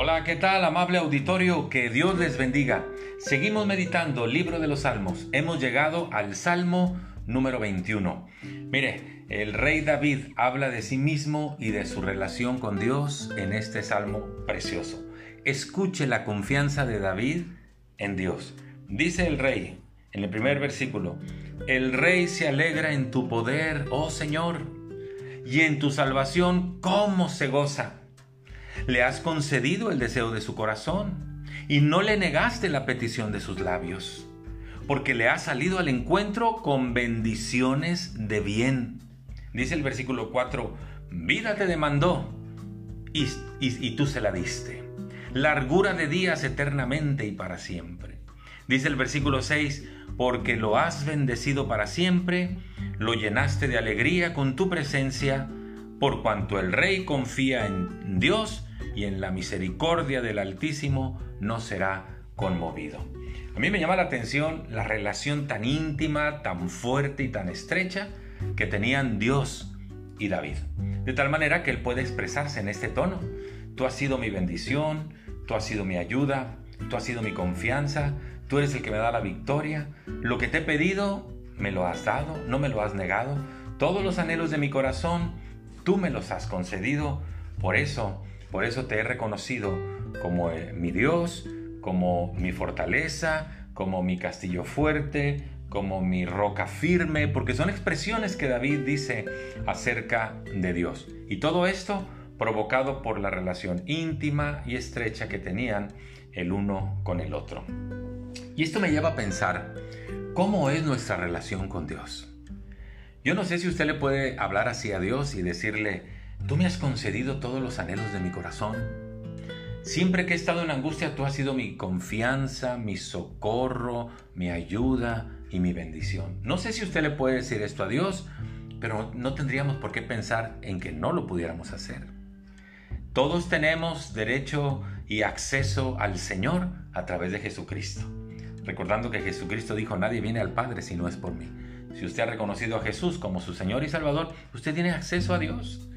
Hola, ¿qué tal, amable auditorio? Que Dios les bendiga. Seguimos meditando libro de los Salmos. Hemos llegado al Salmo número 21. Mire, el rey David habla de sí mismo y de su relación con Dios en este salmo precioso. Escuche la confianza de David en Dios. Dice el rey en el primer versículo, el rey se alegra en tu poder, oh Señor, y en tu salvación, ¿cómo se goza? Le has concedido el deseo de su corazón y no le negaste la petición de sus labios, porque le has salido al encuentro con bendiciones de bien. Dice el versículo 4, vida te demandó y, y tú se la diste. Largura de días eternamente y para siempre. Dice el versículo 6, porque lo has bendecido para siempre, lo llenaste de alegría con tu presencia, por cuanto el rey confía en Dios, y en la misericordia del Altísimo no será conmovido. A mí me llama la atención la relación tan íntima, tan fuerte y tan estrecha que tenían Dios y David. De tal manera que él puede expresarse en este tono. Tú has sido mi bendición, tú has sido mi ayuda, tú has sido mi confianza, tú eres el que me da la victoria. Lo que te he pedido, me lo has dado, no me lo has negado. Todos los anhelos de mi corazón, tú me los has concedido. Por eso por eso te he reconocido como eh, mi Dios, como mi fortaleza, como mi castillo fuerte, como mi roca firme, porque son expresiones que David dice acerca de Dios. Y todo esto provocado por la relación íntima y estrecha que tenían el uno con el otro. Y esto me lleva a pensar, ¿cómo es nuestra relación con Dios? Yo no sé si usted le puede hablar así a Dios y decirle, Tú me has concedido todos los anhelos de mi corazón. Siempre que he estado en angustia, tú has sido mi confianza, mi socorro, mi ayuda y mi bendición. No sé si usted le puede decir esto a Dios, pero no tendríamos por qué pensar en que no lo pudiéramos hacer. Todos tenemos derecho y acceso al Señor a través de Jesucristo. Recordando que Jesucristo dijo, nadie viene al Padre si no es por mí. Si usted ha reconocido a Jesús como su Señor y Salvador, usted tiene acceso a Dios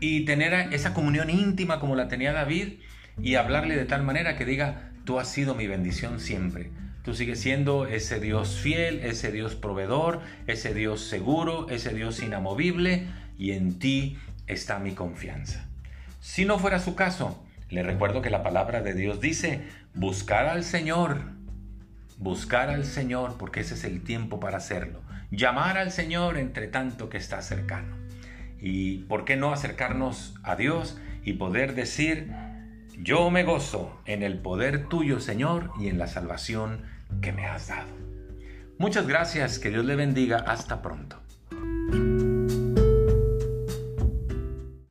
y tener esa comunión íntima como la tenía David y hablarle de tal manera que diga, tú has sido mi bendición siempre. Tú sigues siendo ese Dios fiel, ese Dios proveedor, ese Dios seguro, ese Dios inamovible y en ti está mi confianza. Si no fuera su caso, le recuerdo que la palabra de Dios dice, buscar al Señor, buscar al Señor porque ese es el tiempo para hacerlo. Llamar al Señor entre tanto que está cercano. Y por qué no acercarnos a Dios y poder decir, yo me gozo en el poder tuyo, Señor, y en la salvación que me has dado. Muchas gracias, que Dios le bendiga, hasta pronto.